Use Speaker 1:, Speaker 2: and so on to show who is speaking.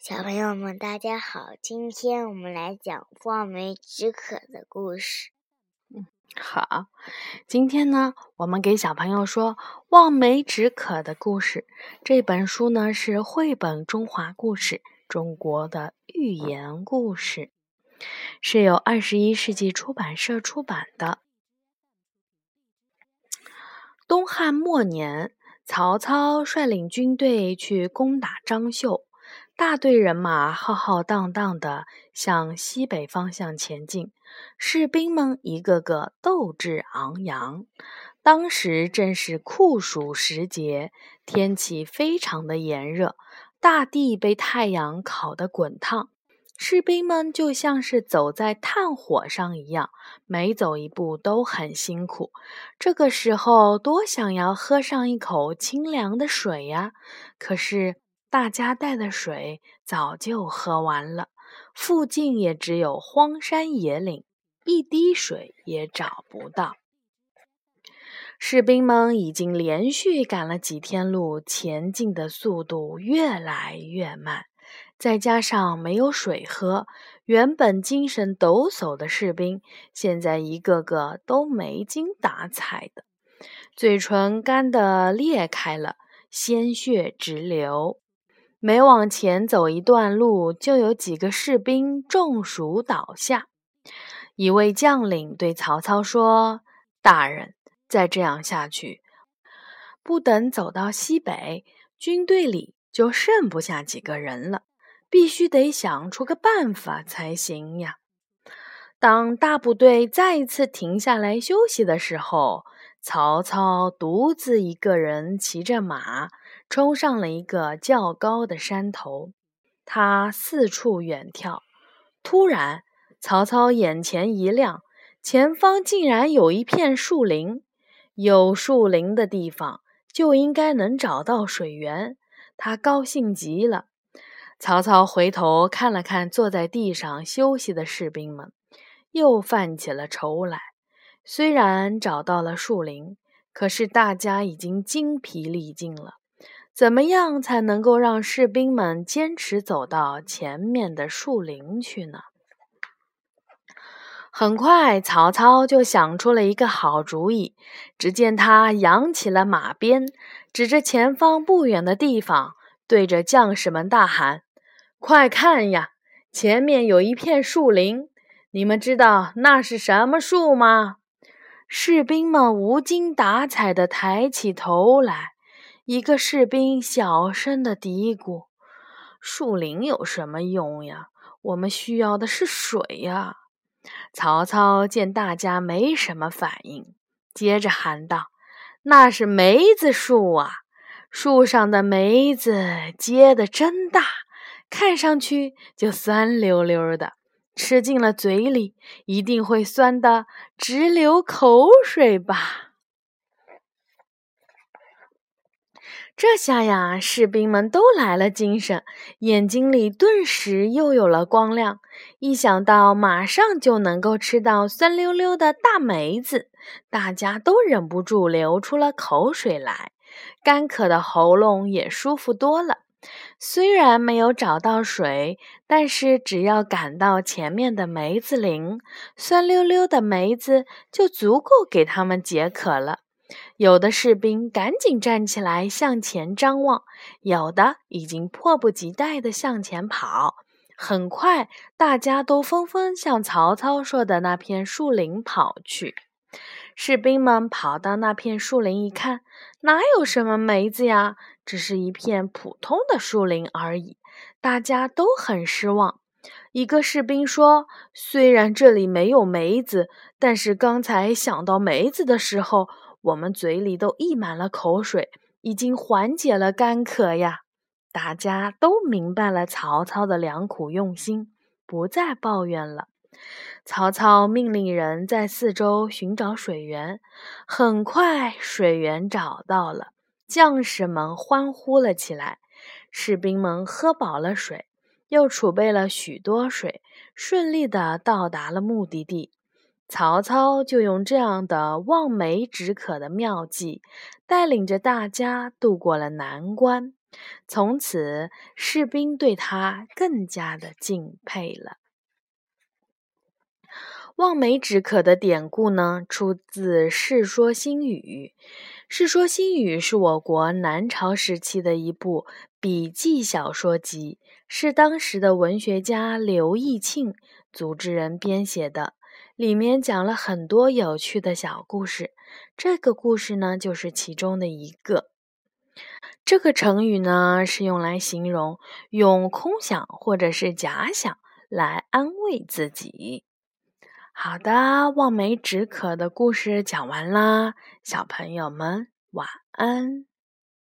Speaker 1: 小朋友们，大家好！今天我们来讲望梅止渴的故事。
Speaker 2: 嗯，好。今天呢，我们给小朋友说《望梅止渴的故事》。这本书呢是绘本中华故事，中国的寓言故事，是由二十一世纪出版社出版的。东汉末年，曹操率领军队去攻打张绣。大队人马浩浩荡荡地向西北方向前进，士兵们一个个斗志昂扬。当时正是酷暑时节，天气非常的炎热，大地被太阳烤得滚烫，士兵们就像是走在炭火上一样，每走一步都很辛苦。这个时候，多想要喝上一口清凉的水呀！可是。大家带的水早就喝完了，附近也只有荒山野岭，一滴水也找不到。士兵们已经连续赶了几天路，前进的速度越来越慢，再加上没有水喝，原本精神抖擞的士兵，现在一个个都没精打采的，嘴唇干得裂开了，鲜血直流。每往前走一段路，就有几个士兵中暑倒下。一位将领对曹操说：“大人，再这样下去，不等走到西北，军队里就剩不下几个人了。必须得想出个办法才行呀！”当大部队再一次停下来休息的时候，曹操独自一个人骑着马。冲上了一个较高的山头，他四处远眺。突然，曹操眼前一亮，前方竟然有一片树林。有树林的地方，就应该能找到水源。他高兴极了。曹操回头看了看坐在地上休息的士兵们，又犯起了愁来。虽然找到了树林，可是大家已经精疲力尽了。怎么样才能够让士兵们坚持走到前面的树林去呢？很快，曹操就想出了一个好主意。只见他扬起了马鞭，指着前方不远的地方，对着将士们大喊：“快看呀，前面有一片树林！你们知道那是什么树吗？”士兵们无精打采地抬起头来。一个士兵小声的嘀咕：“树林有什么用呀？我们需要的是水呀！”曹操见大家没什么反应，接着喊道：“那是梅子树啊！树上的梅子结的真大，看上去就酸溜溜的，吃进了嘴里一定会酸的直流口水吧？”这下呀，士兵们都来了精神，眼睛里顿时又有了光亮。一想到马上就能够吃到酸溜溜的大梅子，大家都忍不住流出了口水来，干渴的喉咙也舒服多了。虽然没有找到水，但是只要赶到前面的梅子林，酸溜溜的梅子就足够给他们解渴了。有的士兵赶紧站起来向前张望，有的已经迫不及待地向前跑。很快，大家都纷纷向曹操说的那片树林跑去。士兵们跑到那片树林一看，哪有什么梅子呀？只是一片普通的树林而已。大家都很失望。一个士兵说：“虽然这里没有梅子，但是刚才想到梅子的时候。”我们嘴里都溢满了口水，已经缓解了干渴呀！大家都明白了曹操的良苦用心，不再抱怨了。曹操命令人在四周寻找水源，很快水源找到了，将士们欢呼了起来。士兵们喝饱了水，又储备了许多水，顺利地到达了目的地。曹操就用这样的望梅止渴的妙计，带领着大家渡过了难关。从此，士兵对他更加的敬佩了。望梅止渴的典故呢，出自《世说新语》。《世说新语》是我国南朝时期的一部笔记小说集，是当时的文学家刘义庆组织人编写的。里面讲了很多有趣的小故事，这个故事呢，就是其中的一个。这个成语呢，是用来形容用空想或者是假想来安慰自己。好的，望梅止渴的故事讲完啦，小朋友们晚安。